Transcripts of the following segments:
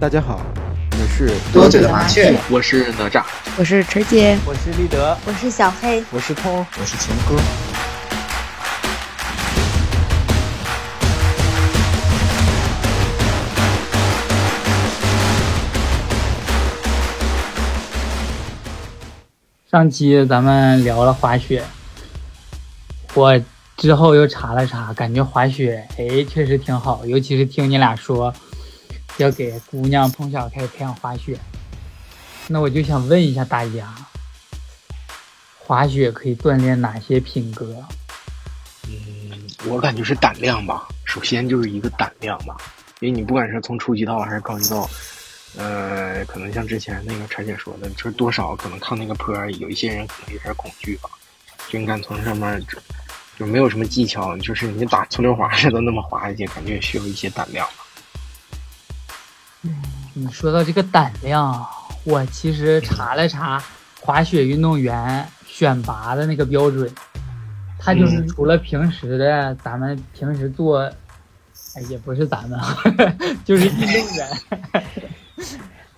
大家好，我们是多嘴的麻雀，我是哪吒，我是晨姐，我是立德，我是小黑，我是通，我是秦哥。上期咱们聊了滑雪，我之后又查了查，感觉滑雪哎确实挺好，尤其是听你俩说要给姑娘从小开始培养滑雪，那我就想问一下大家，滑雪可以锻炼哪些品格？嗯，我感觉是胆量吧，首先就是一个胆量吧，因为你不管是从初级道还是高级道。呃，可能像之前那个陈姐说的，就是多少可能看那个坡，有一些人可能有点恐惧吧。就你敢从上面，就没有什么技巧，就是你打搓溜滑似的那么滑下去，感觉也需要一些胆量。嗯，你说到这个胆量，我其实查了查滑雪运动员选拔的那个标准，他就是除了平时的咱们平时做，哎，也不是咱们，就是运动员。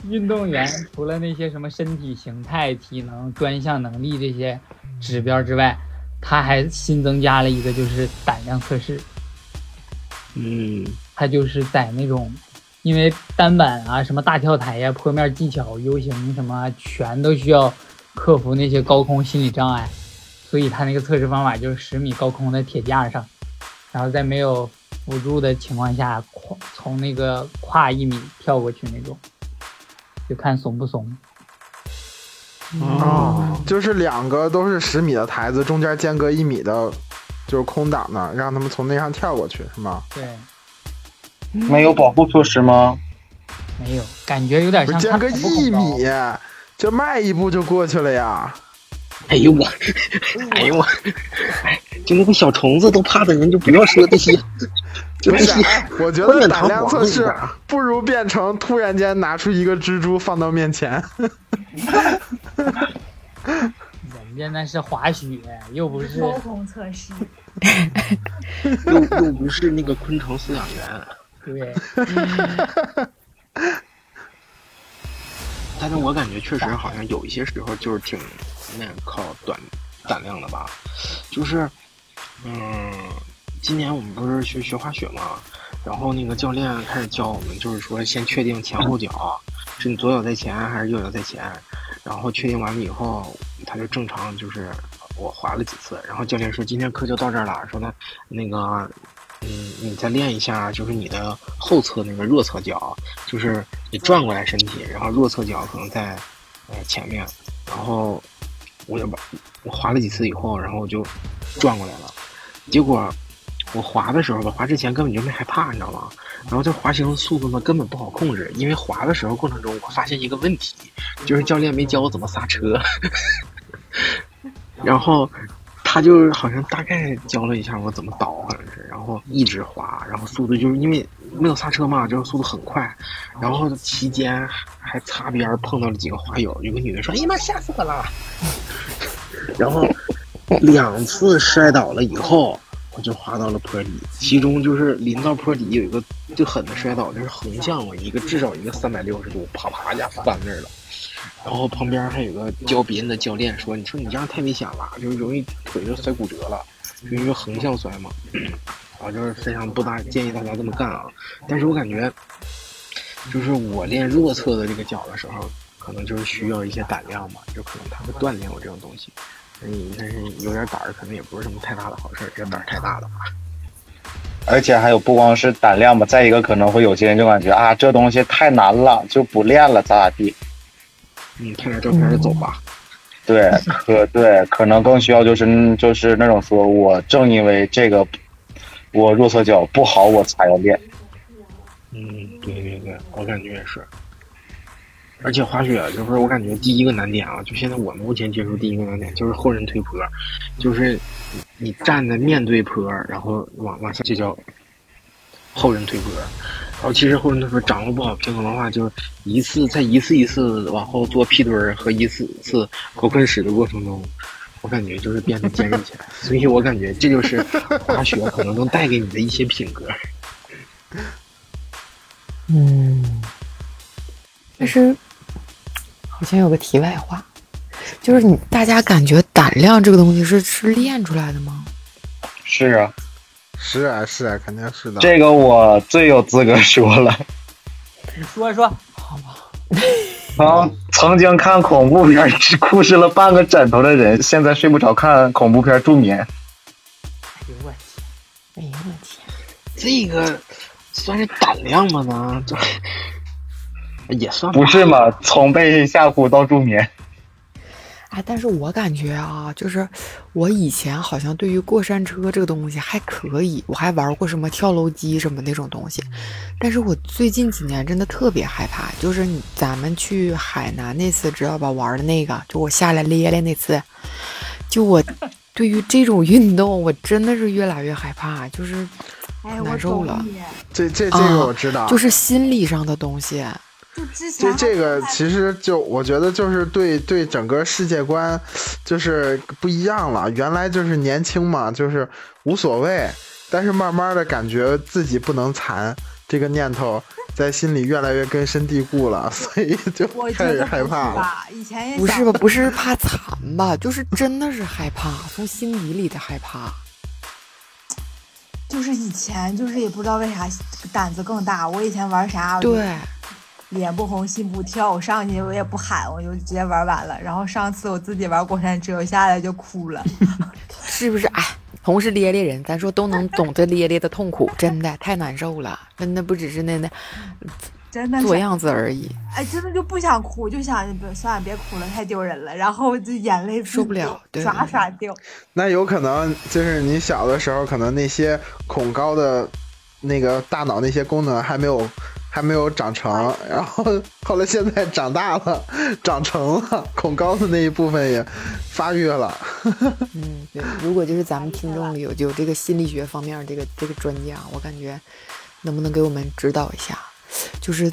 运动员除了那些什么身体形态、体能、专项能力这些指标之外，他还新增加了一个，就是胆量测试。嗯，他就是在那种，因为单板啊、什么大跳台呀、坡面技巧、U 型什么，全都需要克服那些高空心理障碍，所以他那个测试方法就是十米高空的铁架上，然后在没有辅助的情况下，跨从那个跨一米跳过去那种。就看怂不怂。哦，就是两个都是十米的台子，中间间隔一米的，就是空档的，让他们从那上跳过去，是吗？对。没有保护措施吗？没有，感觉有点像。间隔一米，就迈一步就过去了呀。哎呦我，哎呦我，就那个小虫子都怕的人，就不要说这些。没事，我觉得胆量测试不如变成突然间拿出一个蜘蛛放到面前。人家那是滑雪，又不是高空测试，又又不是那个昆虫饲养员。对。但是我感觉确实好像有一些时候就是挺那靠短胆量的吧，就是嗯。今年我们不是去学滑雪嘛，然后那个教练开始教我们，就是说先确定前后脚，是你左脚在前还是右脚在前，然后确定完了以后，他就正常就是我滑了几次，然后教练说今天课就到这儿了，说那那个嗯你再练一下，就是你的后侧那个弱侧脚，就是你转过来身体，然后弱侧脚可能在呃前面，然后我就把我滑了几次以后，然后我就转过来了，结果。我滑的时候吧，滑之前根本就没害怕，你知道吗？然后这滑行速度呢根本不好控制，因为滑的时候过程中我发现一个问题，就是教练没教我怎么刹车，然后他就好像大概教了一下我怎么倒，好像是，后一直滑，然后速度就是因为没有刹车嘛，就是速度很快，然后期间还擦边碰到了几个滑友，有个女的说：“哎呀妈，吓死我了！” 然后两次摔倒了以后。我就滑到了坡底，其中就是临到坡底有一个最狠的摔倒，就是横向我一个至少一个三百六十度，啪啪一下翻那儿了。然后旁边还有个教别人的教练说：“你说你这样太危险了，就是容易腿就摔骨折了，就因为横向摔嘛。”啊，就是非常不大建议大家这么干啊。但是我感觉，就是我练弱侧的这个脚的时候，可能就是需要一些胆量嘛，就可能他会锻炼我这种东西。你但是有点胆儿，可能也不是什么太大的好事儿。这胆儿太大的话，而且还有不光是胆量吧，再一个可能会有些人就感觉啊，这东西太难了，就不练了，咋咋地。你，拍点照片就走吧。对，可对，可能更需要就是就是那种说，我正因为这个我弱侧脚不好，我才要练。嗯，对对对，我感觉也是。而且滑雪就是我感觉第一个难点啊，就现在我目前接触第一个难点就是后人推坡，就是你站在面对坡，然后往往下就叫后人推坡。然后其实后人推坡掌握不好平衡的话，就一次在一次一次往后做屁墩儿和一次次狗啃屎的过程中，我感觉就是变得坚韧起来。所以我感觉这就是滑雪可能能带给你的一些品格。嗯。但是好像有个题外话，就是你大家感觉胆量这个东西是是练出来的吗？是啊，是啊是啊，肯定是的。这个我最有资格说了。你说说，好吧，曾曾经看恐怖片只哭湿了半个枕头的人，现在睡不着看恐怖片助眠。哎呦我天，哎呦我天，这个算是胆量吗呢？这也算不是嘛？从被吓唬到助眠。哎，但是我感觉啊，就是我以前好像对于过山车这个东西还可以，我还玩过什么跳楼机什么那种东西，但是我最近几年真的特别害怕，就是你咱们去海南那次知道吧，玩的那个，就我下来咧咧那次，就我 对于这种运动，我真的是越来越害怕，就是难受了。这这这啊个我知道，就是心理上的东西。就之前这这个其实就我觉得就是对对整个世界观就是不一样了。原来就是年轻嘛，就是无所谓，但是慢慢的感觉自己不能残，这个念头在心里越来越根深蒂固了，所以就开始害怕了。以前也不是吧？不是怕残吧？就是真的是害怕，从心底里的害怕。就是以前就是也不知道为啥胆子更大。我以前玩啥，对，脸不红心不跳，我上去我也不喊，我就直接玩完了。然后上次我自己玩过山车，我下来就哭了。是不是？哎，同是咧咧人，咱说都能懂这咧咧的痛苦，真的太难受了，真的不只是那那真的是，做样子而已，哎，真的就不想哭，就想别算了，别哭了，太丢人了。然后就眼泪受不了对刷刷掉。那有可能就是你小的时候，可能那些恐高的那个大脑那些功能还没有还没有长成，然后后来现在长大了，长成了，恐高的那一部分也发育了。嗯，对。如果就是咱们听众里有有这个心理学方面这个这个专家，我感觉能不能给我们指导一下？就是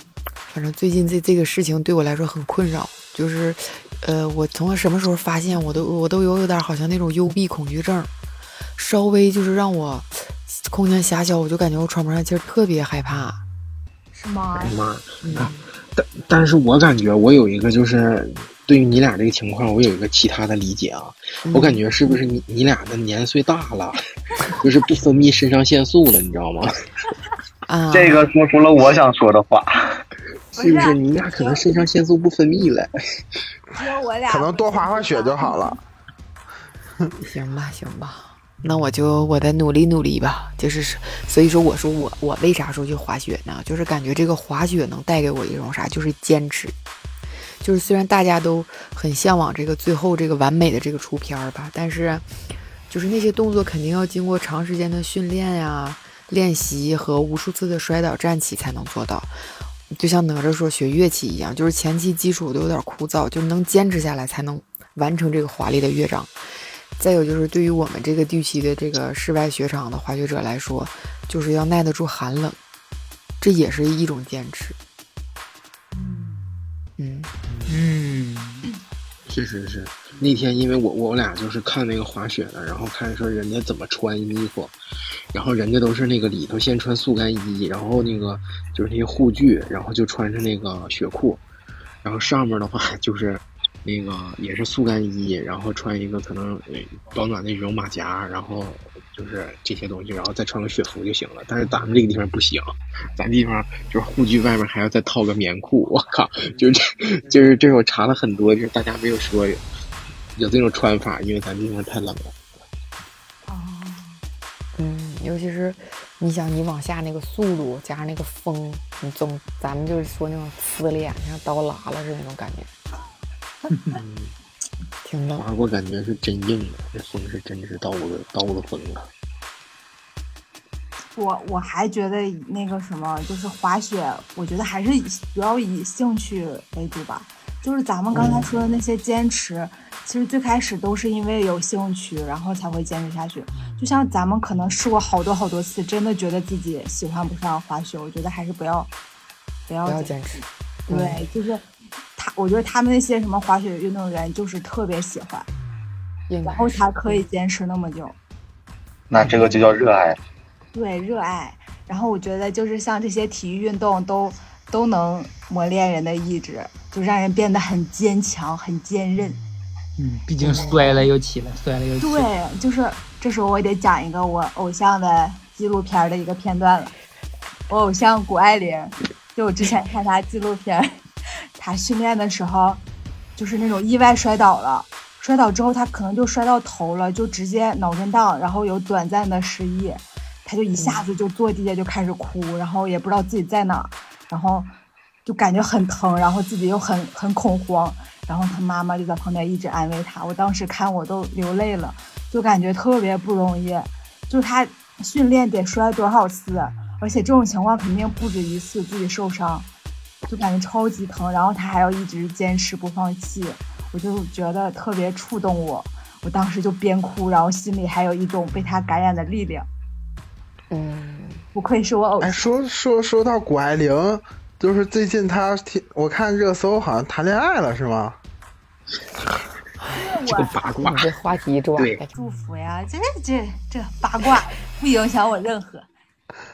反正最近这这个事情对我来说很困扰，就是呃，我从什么时候发现我都 我都有有点好像那种幽闭恐惧症，稍微就是让我空间狭小，我就感觉我喘不上气儿，特别害怕。是吗哎？呀妈！但但是我感觉我有一个就是对于你俩这个情况，我有一个其他的理解啊。我感觉是不是你你俩的年岁大了，就是不分泌肾上腺素了，你知道吗？啊，这个说出了我想说的话。是不是你俩可能肾上腺素不分泌了？只有我俩可能多滑滑雪就好了。行吧，行吧，那我就我再努力努力吧。就是，所以说我说我我为啥说去滑雪呢？就是感觉这个滑雪能带给我一种啥，就是坚持。就是虽然大家都很向往这个最后这个完美的这个出片儿吧，但是就是那些动作肯定要经过长时间的训练呀、练习和无数次的摔倒站起才能做到。就像哪吒说学乐器一样，就是前期基础都有点枯燥，就能坚持下来才能完成这个华丽的乐章。再有就是对于我们这个地区的这个室外雪场的滑雪者来说，就是要耐得住寒冷，这也是一种坚持。嗯，嗯，是是是，那天因为我我俩就是看那个滑雪的，然后看说人家怎么穿衣服，然后人家都是那个里头先穿速干衣，然后那个就是那些护具，然后就穿上那个雪裤，然后上面的话就是那个也是速干衣，然后穿一个可能保暖的羽绒马甲，然后就是这些东西，然后再穿个雪服就行了。但是咱们这个地方不行，咱地方就是护具外面还要再套个棉裤，我靠，就是就是这我查了很多，就是大家没有说有有这种穿法，因为咱地方太冷了。哦，嗯，尤其是你想你往下那个速度加上那个风，你总咱们就是说那种呲脸像刀拉了似的那种感觉，嗯，挺冷。滑过感觉是真硬了，这风是真是刀子刀子风啊。我我还觉得那个什么，就是滑雪，我觉得还是以主要以兴趣为主吧。就是咱们刚才说的那些坚持，其实最开始都是因为有兴趣，然后才会坚持下去。就像咱们可能试过好多好多次，真的觉得自己喜欢不上滑雪，我觉得还是不要不要不要坚坚持，对，就是他，我觉得他们那些什么滑雪运动员就是特别喜欢，然后才可以坚持那么久。那这个就叫热爱。对，热爱。然后我觉得就是像这些体育运动都都能磨练人的意志，就让人变得很坚强、很坚韧。嗯，毕竟摔了又起来，摔了又起来。对，就是这时候我也得讲一个我偶像的纪录片的一个片段了。我偶像谷爱凌，就我之前看她纪录片，她训练的时候，就是那种意外摔倒了，摔倒之后他可能就摔到头了，就直接脑震荡，然后有短暂的失忆，他就一下子就坐地下就开始哭，然后也不知道自己在哪儿，然后就感觉很疼，然后自己又很很恐慌，然后他妈妈就在旁边一直安慰他，我当时看我都流泪了，就感觉特别不容易，就是他训练得摔多少次。而且这种情况肯定不止一次，自己受伤，就感觉超级疼，然后他还要一直坚持不放弃，我就觉得特别触动我，我当时就边哭，然后心里还有一种被他感染的力量。嗯，不愧是我偶像。哎，说说说到谷爱凌，就是最近她我看热搜好像谈恋爱了，是吗？这个八卦，这话题转对的，祝福呀，这这这八卦不影响我任何。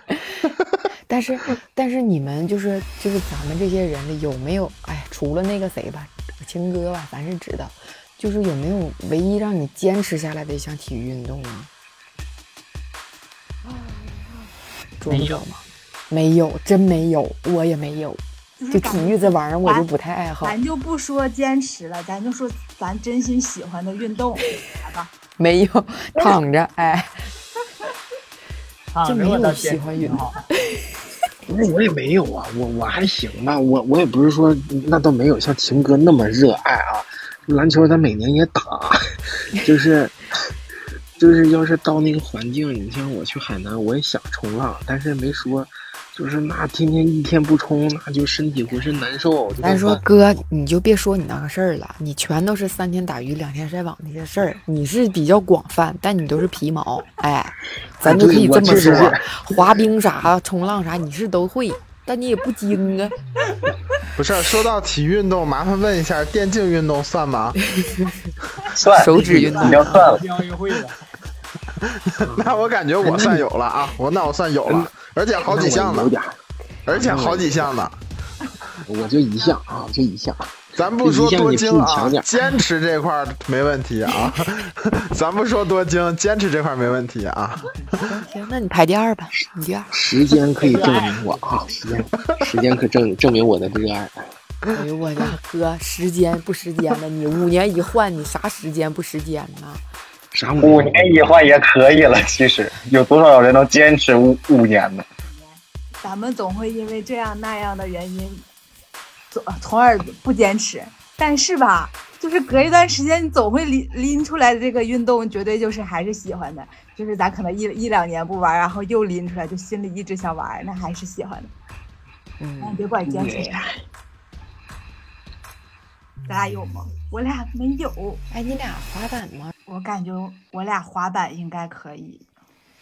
但是但是你们就是就是咱们这些人里有没有哎，除了那个谁吧，青哥吧，咱是知道，就是有没有唯一让你坚持下来的一项体育运动啊？桌没有球吗？没有，真没有，我也没有。就体育这玩意儿，我就不太爱好。咱就不说坚持了，咱就说咱真心喜欢的运动，来吧。没有，躺着，哎，啊，就没有喜欢运动。不是我也没有啊，我我还行吧，我我也不是说那倒没有像秦哥那么热爱啊。篮球咱每年也打，就是就是要是到那个环境，你像我去海南，我也想冲浪，但是没说，就是那天天一天不冲，那就身体浑身难受。就咱说哥，你就别说你那个事儿了，你全都是三天打鱼两天晒网那些事儿，你是比较广泛，但你都是皮毛，哎，咱就可以这么说，滑冰啥、冲浪啥你是都会，但你也不精啊。不是，说到体育运动，麻烦问一下，电竞运动算吗？算手指运动已经算了。奥运会了，那我感觉我算有了啊，我那我算有了，而且好几项呢而且好几项呢。我就一项啊，就一项。咱不说多精啊坚持这块儿没问题啊。咱不说多精，坚持这块儿没问题啊。行，那你排第二吧，你第二。时间可以证明我啊，时间时间可证证明我的热爱。哎呦我的哥，时间不时间的，你五年一换，你啥时间不时间呢？啥五年一换也可以了，其实有多少人能坚持五五年呢？咱们总会因为这样那样的原因，从从而不坚持。但是吧，就是隔一段时间，你总会拎拎出来的这个运动，绝对就是还是喜欢的。就是咱可能一一两年不玩，然后又拎出来，就心里一直想玩，那还是喜欢的。嗯但，别管坚持啥。咱俩有吗？我俩没有。哎，你俩滑板吗？我感觉我俩滑板应该可以，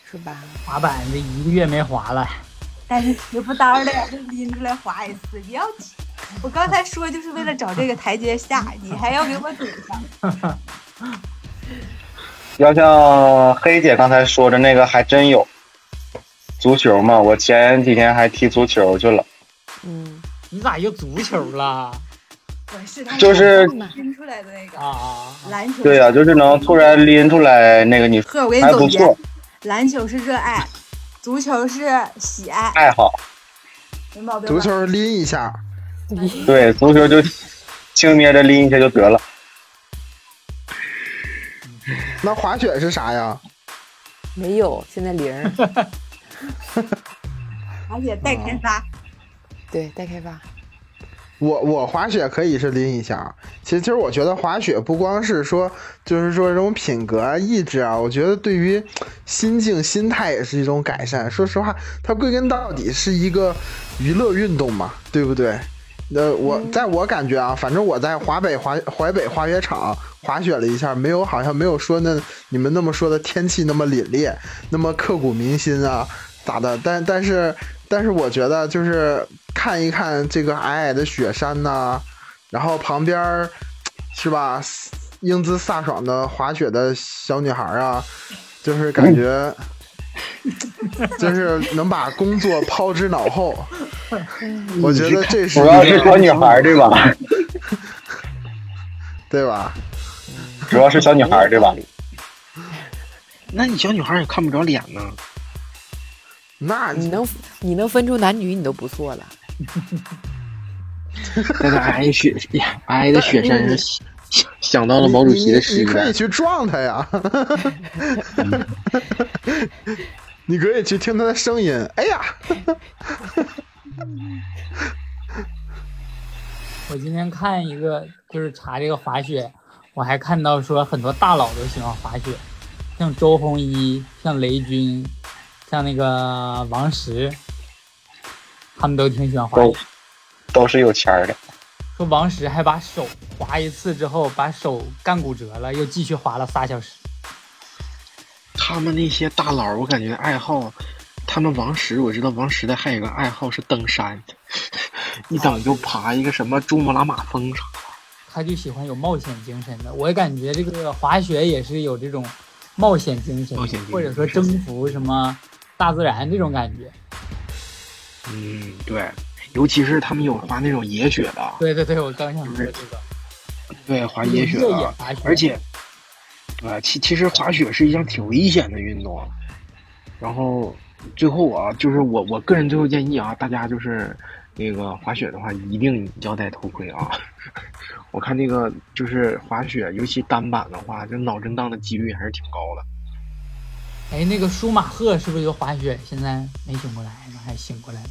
是吧？滑板这一个月没滑了，但是时不当的就拎出来滑一次，不要紧。我刚才说就是为了找这个台阶下，你还要给我堵上。要像黑姐刚才说的那个，还真有足球嘛。我前几天还踢足球去了，嗯，你咋又足球了？我是他就是拎出来的那个啊啊！篮球。对呀、就是能突然拎出来那个你呵，我给你总结还不错，篮球是热爱，足球是喜爱，爱好。没毛病。足球拎一下，对，足球就轻捏着拎一下就得了。那滑雪是啥呀？没有，现在零。而且待开发，对，待开发。我我滑雪可以是拎一下，其实其实我觉得滑雪不光是说，就是说这种品格啊、意志啊，我觉得对于心境、心态也是一种改善。说实话，它归根到底是一个娱乐运动嘛，对不对？那我在我感觉啊，反正我在华北滑淮北滑雪场滑雪了一下，没有好像没有说那你们那么说的天气那么凛冽，那么刻骨铭心啊，咋的？但但是但是我觉得就是看一看这个矮矮的雪山呐、然后旁边儿是吧，英姿飒爽的滑雪的小女孩啊，就是感觉就是能把工作抛之脑后，我觉得这是主要是小女孩儿对吧？对吧？主要是小女孩儿对吧？那你小女孩也看不着脸呢。那你能你能分出男女，你都不错了。在那挨雪挨的雪山上想想到了毛主席的诗你可以去撞他呀，你可以去听他的声音。哎呀，我今天看一个，就是查这个滑雪，我还看到说很多大佬都喜欢滑雪，像周鸿祎、像雷军、像那个王石，他们都挺喜欢滑都雪。都是有钱儿的。说王石还把手划一次之后，把手干骨折了，又继续滑了仨小时。他们那些大佬，我感觉爱好，他们王石，我知道王石的还有个爱好是登山，一等就爬一个什么珠穆朗玛峰啥的。他就喜欢有冒险精神的。我也感觉这个滑雪也是有这种冒险精神，冒险精神或者说征服什么大自然这种感觉。嗯，对，尤其是他们有滑那种野雪的，对对对，我刚想说这个。对，滑野雪的，而且，呃，其其实滑雪是一项挺危险的运动。然后最后啊，就是我我个人最后建议啊，大家就是那个滑雪的话，一定要戴头盔啊。我看那个就是滑雪，尤其单板的话，这脑震荡的几率还是挺高的。哎，那个舒马赫是不是就滑雪？现在没醒过来呢，还醒过来了？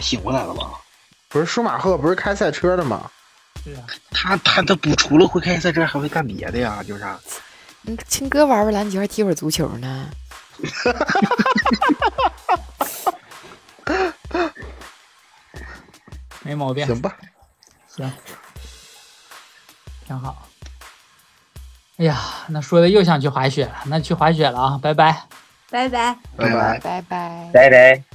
醒过来了吧？不是舒马赫不是开赛车的吗？是啊，他他他不除了会开赛车，还会干别的呀？就是啥？嗯，亲哥玩玩篮球，还踢会儿足球呢。没毛病。行吧，行，挺好。哎呀，那说的又想去滑雪了，那去滑雪了啊，拜拜。拜拜。拜拜。拜拜。拜拜。